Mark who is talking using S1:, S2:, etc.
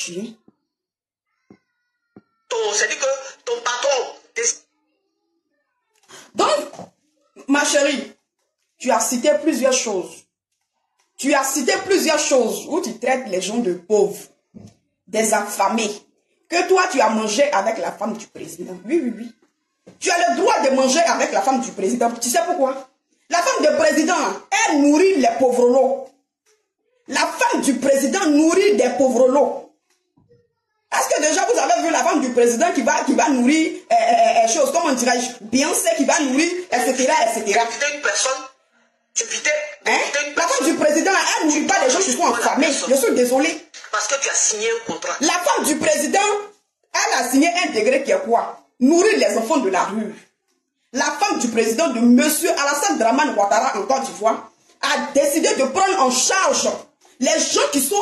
S1: tuer.
S2: C'est-à-dire que ton patron...
S1: Donc, ma chérie, tu as cité plusieurs choses. Tu as cité plusieurs choses où tu traites les gens de pauvres, des affamés, que toi tu as mangé avec la femme du président. Oui, oui, oui. Tu as le droit de manger avec la femme du président. Tu sais pourquoi? La femme du président, elle nourrit les pauvres lots. La femme du président nourrit des pauvres lots. Femme du président qui va, qui va nourrir euh, euh, euh choses, comment dirais-je, Beyoncé qui va nourrir, etc., etc.
S2: une personne, tu
S1: hein? La femme du président, elle nourrit pas les gens qui sont affamés. Je suis désolé.
S2: Parce que tu as signé un contrat.
S1: La femme du président, elle a signé un degré qui est quoi? Nourrir les enfants de la rue. La femme du président de Monsieur Alassane Draman Ouattara en Côte d'Ivoire a décidé de prendre en charge les gens qui sont